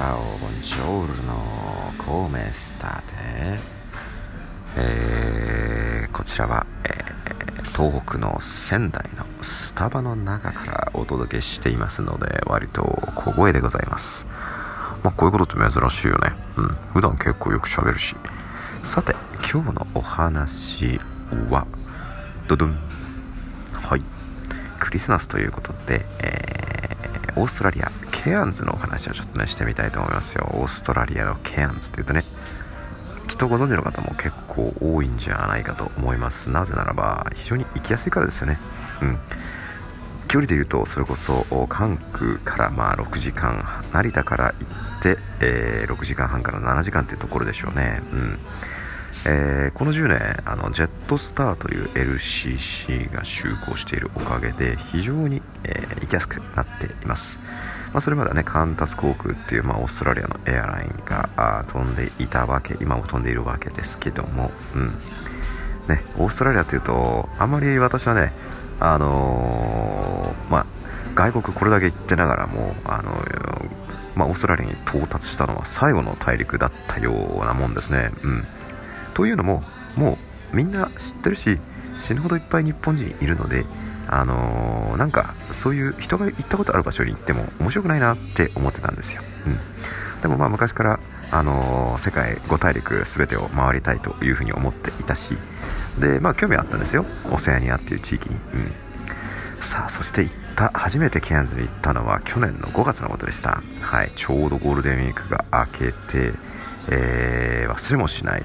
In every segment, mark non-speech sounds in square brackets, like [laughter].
チャオボンジョールのコーメスタで、えー、こちらは、えー、東北の仙台のスタバの中からお届けしていますので割と小声でございます。まあこういうことって珍しいよね。うん。普段結構よく喋るし。さて今日のお話はドドン。はい。クリスマスということで、えー、オーストラリアケアンズのお話をちょっとねしてみたいと思いますよ。オーストラリアのケアンズっていうとねきっとご存知の方も結構多いんじゃないかと思います。なぜならば非常に行きやすいからですよね。うん。距離で言うとそれこそ関空からまあ6時間成田から行って、えー、6時間半から7時間っていうところでしょうね。うん。えー、この10年あのジェットスターという LCC が就航しているおかげで非常に、えー、行きやすくなっています、まあ、それまではねカンタス航空っていう、まあ、オーストラリアのエアラインが飛んでいたわけ今も飛んでいるわけですけども、うんね、オーストラリアっていうとあんまり私はねあのー、まあ外国これだけ行ってながらもあのまあ、オーストラリアに到達したのは最後の大陸だったようなもんですね。うんというのももうみんな知ってるし死ぬほどいっぱい日本人いるのであのー、なんかそういう人が行ったことある場所に行っても面白くないなって思ってたんですよ、うん、でもまあ昔から、あのー、世界5大陸全てを回りたいというふうに思っていたしでまあ興味あったんですよ。オセアニアっていう地域に、うん、さあそして行った初めてケアンズに行ったのは去年の5月のことでした。はい。ちょうどゴールデンウィークが明けて、えー、忘れもしない。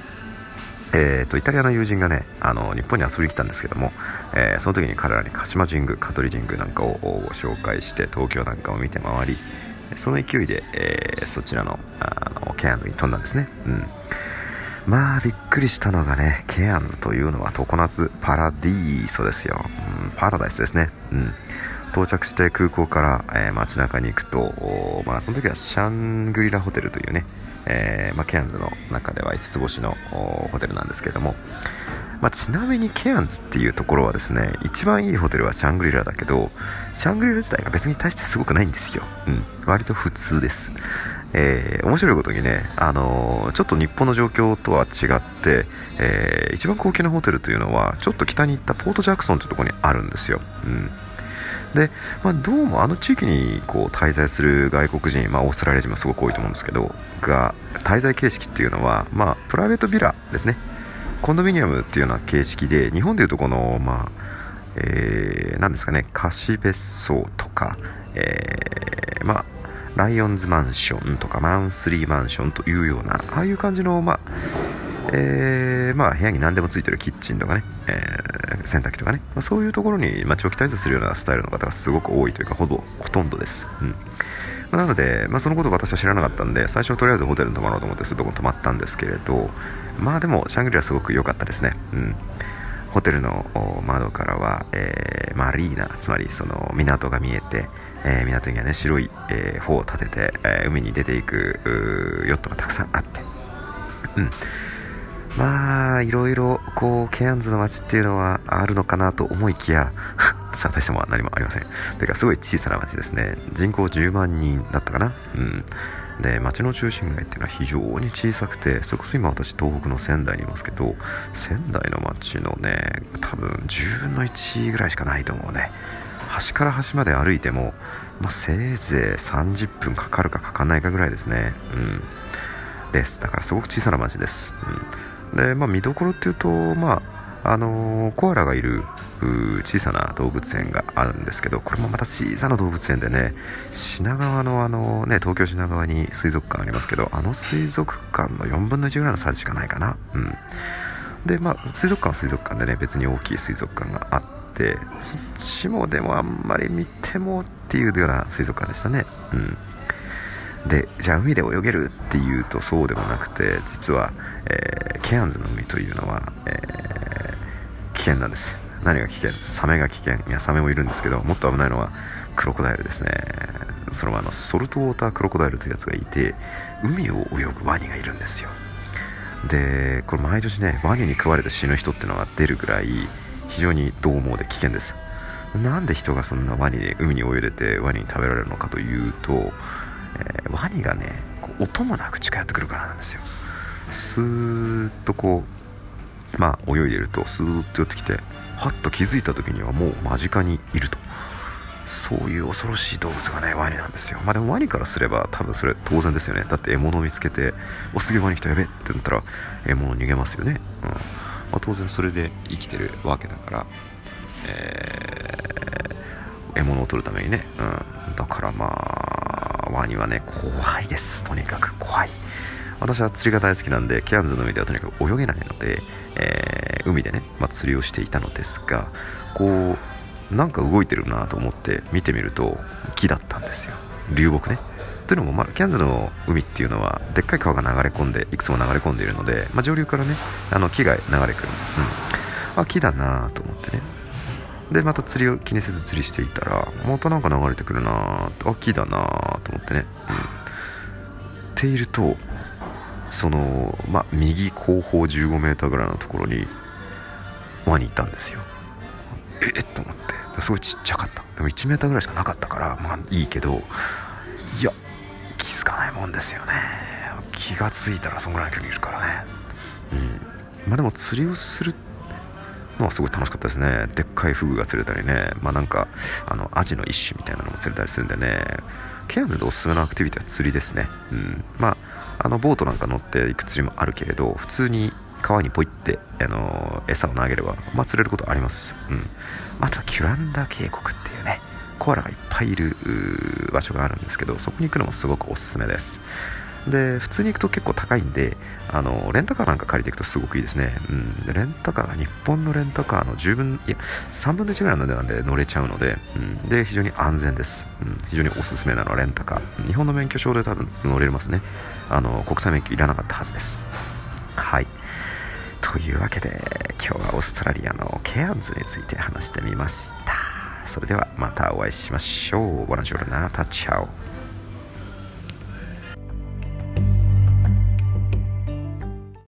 えーと、イタリアの友人がねあの日本に遊びに来たんですけども、えー、その時に彼らに鹿島神宮香取神宮なんかをご紹介して東京なんかを見て回りその勢いで、えー、そちらのあのケアンズに飛んだんですね、うん、まあびっくりしたのがねケアンズというのは常夏パラディーソですよ、うん、パラダイスですね、うん。到着して空港から、えー、街中に行くと、まあ、その時はシャングリラホテルというね、えー、まあ、ケアンズの中では5つ星のホテルなんですけども、まあ、ちなみにケアンズっていうところはですね一番いいホテルはシャングリラだけどシャングリラ自体が別に大してすごくないんですよ、うん、割と普通です、えー、面白いことにね、あのー、ちょっと日本の状況とは違って、えー、一番高級なホテルというのはちょっと北に行ったポートジャクソンというところにあるんですよ、うん。で、まあ、どうもあの地域にこう滞在する外国人、まあ、オーストラリア人もすごく多いと思うんですけどが滞在形式っていうのは、まあ、プライベートビラですね。コンドミニアムっていうような形式で日本でいうとこの、まあえー、何ですかね貸別荘とか、えー、まあライオンズマンションとかマンスリーマンションというようなああいう感じの、まあえー、まあ、部屋に何でもついてるキッチンとかね、えー、洗濯機とかね、まあ、そういうところに、まあ、長期滞在するようなスタイルの方がすごく多いというかほぼほとんどです、うん。まあ、なので、まあ、そのことを私は知らなかったんで最初とりあえずホテルに泊まろうと思ってそういうとこに泊まったんですけれどまあでもシャングリラすごく良かったですね、うん、ホテルの窓からは、えー、マリーナつまりその港が見えてえー、港にはね白い、えー、帆を立てて、えー、海に出ていくヨットがたくさんあって、うん、まあいろいろこうケアンズの街っていうのはあるのかなと思いきや [laughs] さあ大したも何もありません。てかすごい小さな街ですね。人口10万人だったかな。うん。で街の中心街っていうのは非常に小さくてそれこそ今私東北の仙台にいますけど仙台の街のね多分10分の1ぐらいしかないと思うね。端から端まで歩いても、まあ、せいぜい30分かかるかかかんないかぐらいですね。うん。です。だからすごく小さな町です、うん。で、まあ、見どころっていうと、まああのー、コアラがいる小さな動物園があるんですけどこれもまた小さな動物園でね品川のあの、ね、東京品川に水族館ありますけどあの水族館の4分の1ぐらいのサイズしかないかな、うん、でまあ水族館は水族館でね別に大きい水族館があってそっちもでもあんまり見てもっていうような水族館でしたね。うん。でじゃあ海で泳げるっていうとそうでもなくて実は、えー、ケアンズの海というのは、えー、危険なんです。何が危険？サメが危険。いやサメもいるんですけどもっと危ないのはクロコダイルですね。そのあのソルトウォータークロコダイルというやつがいて海を泳ぐワニがいるんですよ。でこれ毎年ねワニに食われて死ぬ人っていうのが出るぐらい非常に獰猛で危険です。なんで人がそんなワニで海に泳いでてワニに食べられるのかというとえー、ワニがねこう音もなく近寄ってくるからなんですよ。スーッとこうまあ泳いでるとスーッと寄ってきてはっと気づいた時にはもう間近にいると。そういう恐ろしい動物がねワニなんですよ。まあでもワニからすれば多分それ当然ですよね。だって獲物を見つけておすげえワニ来たやべえってなったら獲物逃げますよね。うん。まあ、当然それで生きてるわけだから、えー、獲物を取るためにね、うん、だからまあワニはね怖いです。とにかく怖い。私は釣りが大好きなんでケアンズの海ではとにかく泳げないので、えー、海でね、まあ、釣りをしていたのですがこうなんか動いてるなと思って見てみると木だったんですよ。流木ね。というのも、まあ、キャンズの海っていうのはでっかい川が流れ込んでいくつも流れ込んでいるので、まあ、上流からねあの木が流れ来る、うん、あ木だなと思ってね。でまた釣りを気にせず釣りしていたらまたなんか流れてくるなあ木だなと思ってね、うん、っているとその、まあ、右後方 15m ぐらいのところにワニいたんですよ。えっと思って。すごいちっちゃかった。でも 1m ぐらいしかなかったからまあいいけどいや気づかないもんですよね。気が付いたらそんぐらいの距離いるからね。うん。まあでも釣りをするのはすごい楽しかったですね。でっかいフグが釣れたりね。まあなんかあのアジの一種みたいなのも釣れたりするんでね。ケアンズでおすすめのアクティビティは釣りですね。うん。まああのボートなんか乗って行く釣りもあるけれど普通に川にポイって、あの餌を投げれば、まあ、釣れることあります、うん、あとはキュランダ渓谷っていうねコアラがいっぱいいる場所があるんですけどそこに行くのもすごくおすすめです。で普通に行くと結構高いんであのレンタカーなんか借りていくとすごくいいですね、うん、レンタカーが日本のレンタカーの10分いや3分の1ぐらいの値段で乗れちゃうので、うん、で非常に安全です、うん、非常におすすめなのはレンタカー。日本の免許証で多分乗れますね。あの国際免許いらなかったはずです。はい。というわけで今日はオーストラリアのケアンズについて話してみました。それではまたお会いしましょう。ボナジョルナタチャオ。